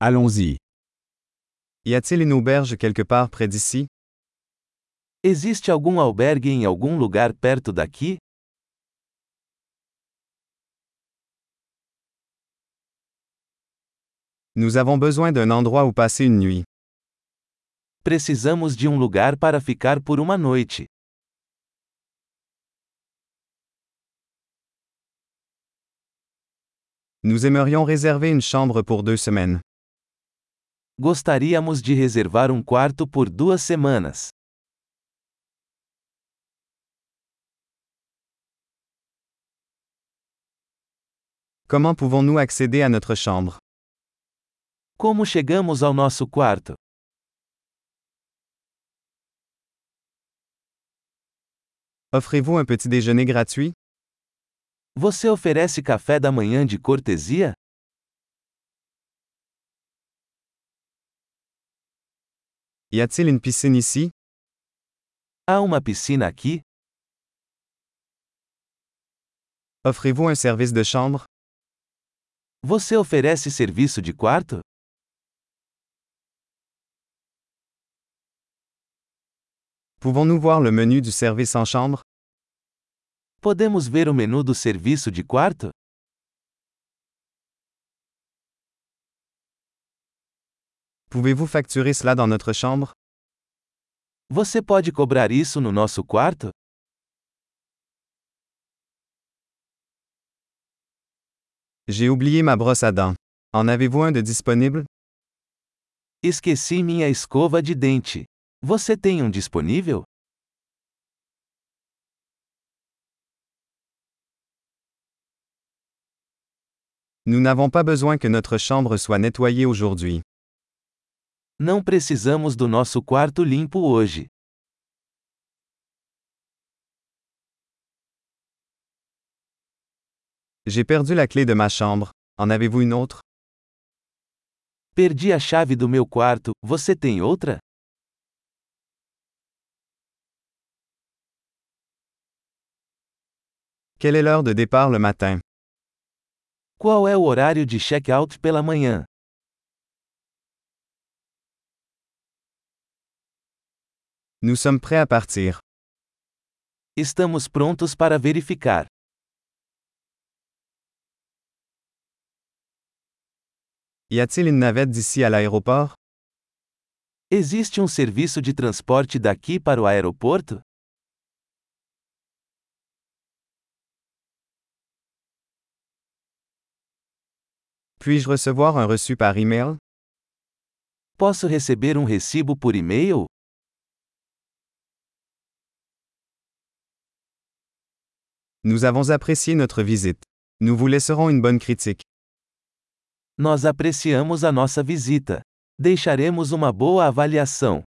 Allons-y. Y a-t-il une auberge quelque part près d'ici? Existe algum albergue em algum lugar perto daqui? Nous avons besoin d'un endroit où passer une nuit. Precisamos de um lugar para ficar por uma noite. Nous aimerions réserver une chambre pour deux semaines. Gostaríamos de reservar um quarto por duas semanas. Comment pouvons-nous accéder à notre chambre? Como chegamos ao nosso quarto? Offrez-vous un petit déjeuner gratuit? Você oferece café da manhã de cortesia? Y a-t-il une piscine ici? Há uma piscina aqui? Offrez-vous un service de chambre? Você oferece serviço de quarto? Pouvons-nous voir le menu du service en chambre? Podemos ver o menu do serviço de quarto? Pouvez-vous facturer cela dans notre chambre? Você pode cobrar isso no nosso quarto? J'ai oublié ma brosse à dents. En avez-vous un de disponible? Esqueci minha escova de dente. Você tem um disponível? Nous n'avons pas besoin que notre chambre soit nettoyée aujourd'hui. Não precisamos do nosso quarto limpo hoje. J'ai perdu la clé de ma chambre. En avez-vous une autre? Perdi a chave do meu quarto, você tem outra? Quelle est l'heure de départ le matin? Qual é o horário de check-out pela manhã? Nous sommes prêts à partir. Estamos prontos para verificar. Y a-t-il une navette d'ici à l'aéroport? Existe um serviço de transporte daqui para o aeroporto? Puis-je recevoir un reçu par email? Posso receber um recibo por e-mail? Nous avons apprécié notre visite. Nous vous laisserons une bonne critique. Nós apreciamos a nossa visita. Deixaremos uma boa avaliação.